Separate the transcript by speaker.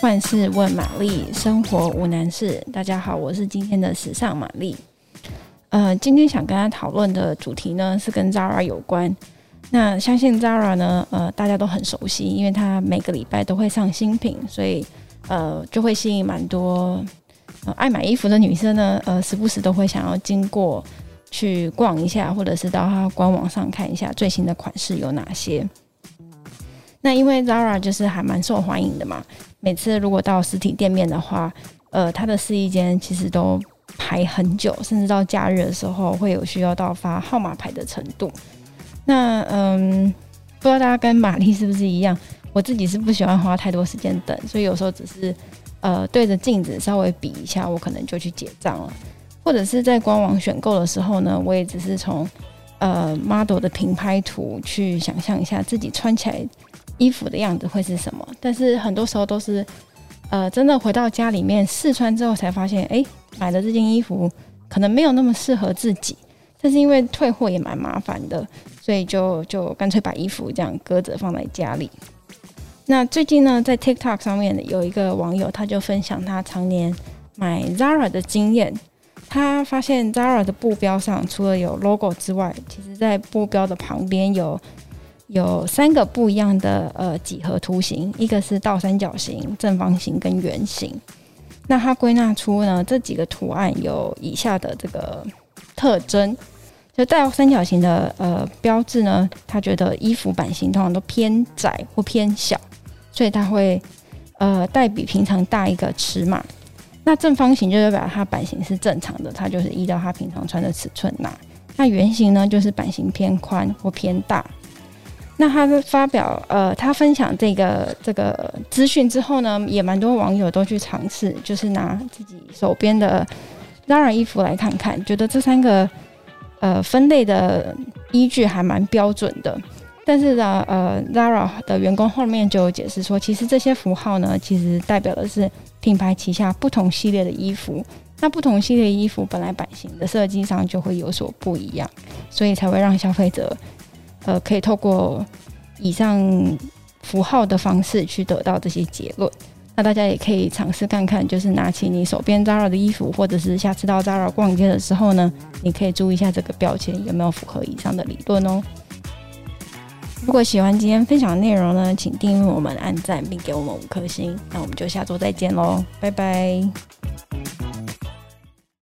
Speaker 1: 万事问玛丽，生活无难事。大家好，我是今天的时尚玛丽。呃，今天想跟大家讨论的主题呢，是跟 Zara 有关。那相信 Zara 呢，呃，大家都很熟悉，因为它每个礼拜都会上新品，所以呃，就会吸引蛮多爱买衣服的女生呢，呃，时不时都会想要经过去逛一下，或者是到它官网上看一下最新的款式有哪些。那因为 Zara 就是还蛮受欢迎的嘛，每次如果到实体店面的话，呃，它的试衣间其实都排很久，甚至到假日的时候会有需要到发号码牌的程度。那嗯，不知道大家跟玛丽是不是一样？我自己是不喜欢花太多时间等，所以有时候只是呃对着镜子稍微比一下，我可能就去结账了。或者是在官网选购的时候呢，我也只是从呃 model 的平拍图去想象一下自己穿起来。衣服的样子会是什么？但是很多时候都是，呃，真的回到家里面试穿之后才发现，哎，买的这件衣服可能没有那么适合自己。但是因为退货也蛮麻烦的，所以就就干脆把衣服这样搁着放在家里。那最近呢，在 TikTok 上面有一个网友，他就分享他常年买 Zara 的经验。他发现 Zara 的布标上除了有 logo 之外，其实在布标的旁边有。有三个不一样的呃几何图形，一个是倒三角形、正方形跟圆形。那他归纳出呢，这几个图案有以下的这个特征：就倒三角形的呃标志呢，他觉得衣服版型通常都偏窄或偏小，所以他会呃带比平常大一个尺码。那正方形就代表它版型是正常的，它就是依照它平常穿的尺寸拿。那圆形呢，就是版型偏宽或偏大。那他发表呃，他分享这个这个资讯之后呢，也蛮多网友都去尝试，就是拿自己手边的 Zara 衣服来看看，觉得这三个呃分类的依据还蛮标准的。但是呢，呃，Zara 的员工后面就解释说，其实这些符号呢，其实代表的是品牌旗下不同系列的衣服。那不同系列衣服本来版型的设计上就会有所不一样，所以才会让消费者。呃，可以透过以上符号的方式去得到这些结论。那大家也可以尝试看看，就是拿起你手边 Zara 的衣服，或者是下次到 Zara 逛街的时候呢，你可以注意一下这个标签有没有符合以上的理论哦。如果喜欢今天分享的内容呢，请订阅我们、按赞并给我们五颗星。那我们就下周再见喽，拜拜。